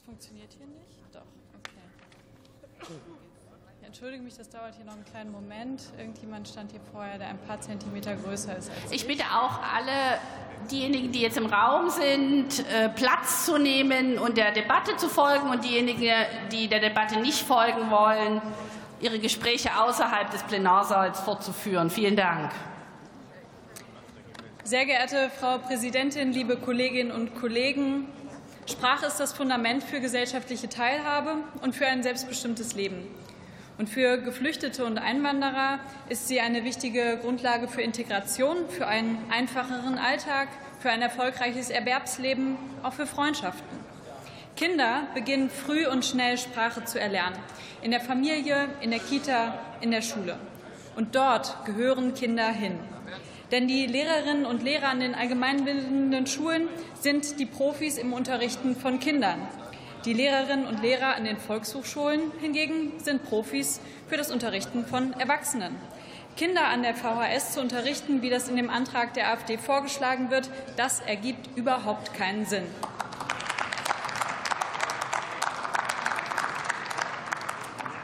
funktioniert hier nicht? Doch, okay. Ich entschuldige mich, das dauert hier noch einen kleinen Moment. Irgendjemand stand hier vorher, der ein paar Zentimeter größer ist als ich. Ich bitte auch alle diejenigen, die jetzt im Raum sind, äh, Platz zu nehmen und der Debatte zu folgen und diejenigen, die der Debatte nicht folgen wollen, ihre Gespräche außerhalb des Plenarsaals fortzuführen. Vielen Dank. Sehr geehrte Frau Präsidentin, liebe Kolleginnen und Kollegen! Sprache ist das Fundament für gesellschaftliche Teilhabe und für ein selbstbestimmtes Leben. Und für Geflüchtete und Einwanderer ist sie eine wichtige Grundlage für Integration, für einen einfacheren Alltag, für ein erfolgreiches Erwerbsleben, auch für Freundschaften. Kinder beginnen früh und schnell Sprache zu erlernen. In der Familie, in der Kita, in der Schule. Und dort gehören Kinder hin. Denn die Lehrerinnen und Lehrer an den allgemeinbildenden Schulen sind die Profis im Unterrichten von Kindern. Die Lehrerinnen und Lehrer an den Volkshochschulen hingegen sind Profis für das Unterrichten von Erwachsenen. Kinder an der VHS zu unterrichten, wie das in dem Antrag der AfD vorgeschlagen wird, das ergibt überhaupt keinen Sinn.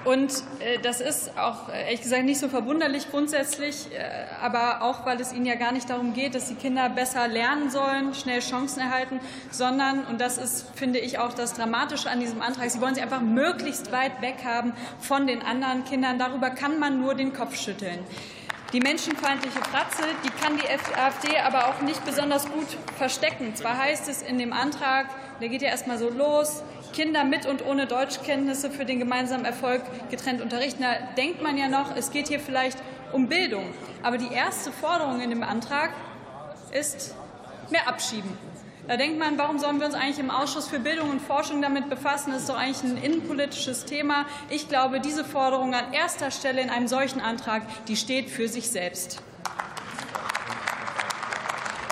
Und äh, das ist auch äh, ehrlich gesagt nicht so verwunderlich grundsätzlich, äh, aber auch weil es Ihnen ja gar nicht darum geht, dass die Kinder besser lernen sollen, schnell Chancen erhalten, sondern, und das ist, finde ich, auch das Dramatische an diesem Antrag, Sie wollen sie einfach möglichst weit weg haben von den anderen Kindern. Darüber kann man nur den Kopf schütteln. Die menschenfeindliche Fratze, die kann die AfD aber auch nicht besonders gut verstecken. Zwar heißt es in dem Antrag, der geht ja erstmal so los, Kinder mit und ohne Deutschkenntnisse für den gemeinsamen Erfolg getrennt unterrichten. Da denkt man ja noch, es geht hier vielleicht um Bildung. Aber die erste Forderung in dem Antrag ist mehr abschieben. Da denkt man, warum sollen wir uns eigentlich im Ausschuss für Bildung und Forschung damit befassen? Das ist doch eigentlich ein innenpolitisches Thema. Ich glaube, diese Forderung an erster Stelle in einem solchen Antrag, die steht für sich selbst.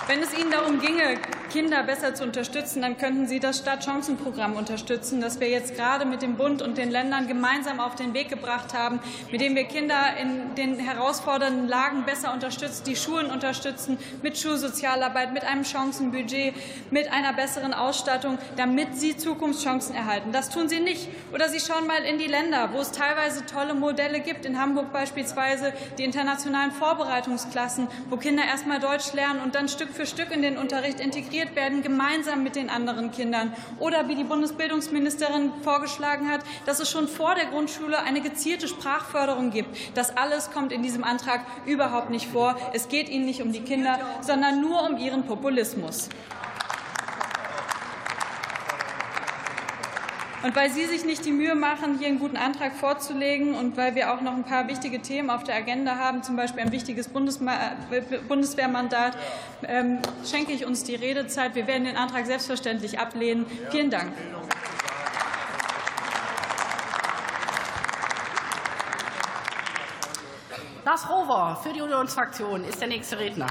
Wenn es Ihnen darum ginge, Kinder besser zu unterstützen, dann könnten Sie das Stadtchancenprogramm unterstützen, das wir jetzt gerade mit dem Bund und den Ländern gemeinsam auf den Weg gebracht haben, mit dem wir Kinder in den herausfordernden Lagen besser unterstützen, die Schulen unterstützen, mit Schulsozialarbeit, mit einem Chancenbudget, mit einer besseren Ausstattung, damit sie Zukunftschancen erhalten. Das tun Sie nicht. Oder Sie schauen mal in die Länder, wo es teilweise tolle Modelle gibt. In Hamburg beispielsweise die internationalen Vorbereitungsklassen, wo Kinder erst mal Deutsch lernen und dann Stück für Stück in den Unterricht integriert werden, gemeinsam mit den anderen Kindern. Oder wie die Bundesbildungsministerin vorgeschlagen hat, dass es schon vor der Grundschule eine gezielte Sprachförderung gibt. Das alles kommt in diesem Antrag überhaupt nicht vor. Es geht Ihnen nicht um die Kinder, sondern nur um Ihren Populismus. Und weil Sie sich nicht die Mühe machen, hier einen guten Antrag vorzulegen und weil wir auch noch ein paar wichtige Themen auf der Agenda haben, zum Beispiel ein wichtiges Bundeswehrmandat, ähm, schenke ich uns die Redezeit. Wir werden den Antrag selbstverständlich ablehnen. Vielen Dank. Lars Rover für die Unionsfraktion ist der nächste Redner.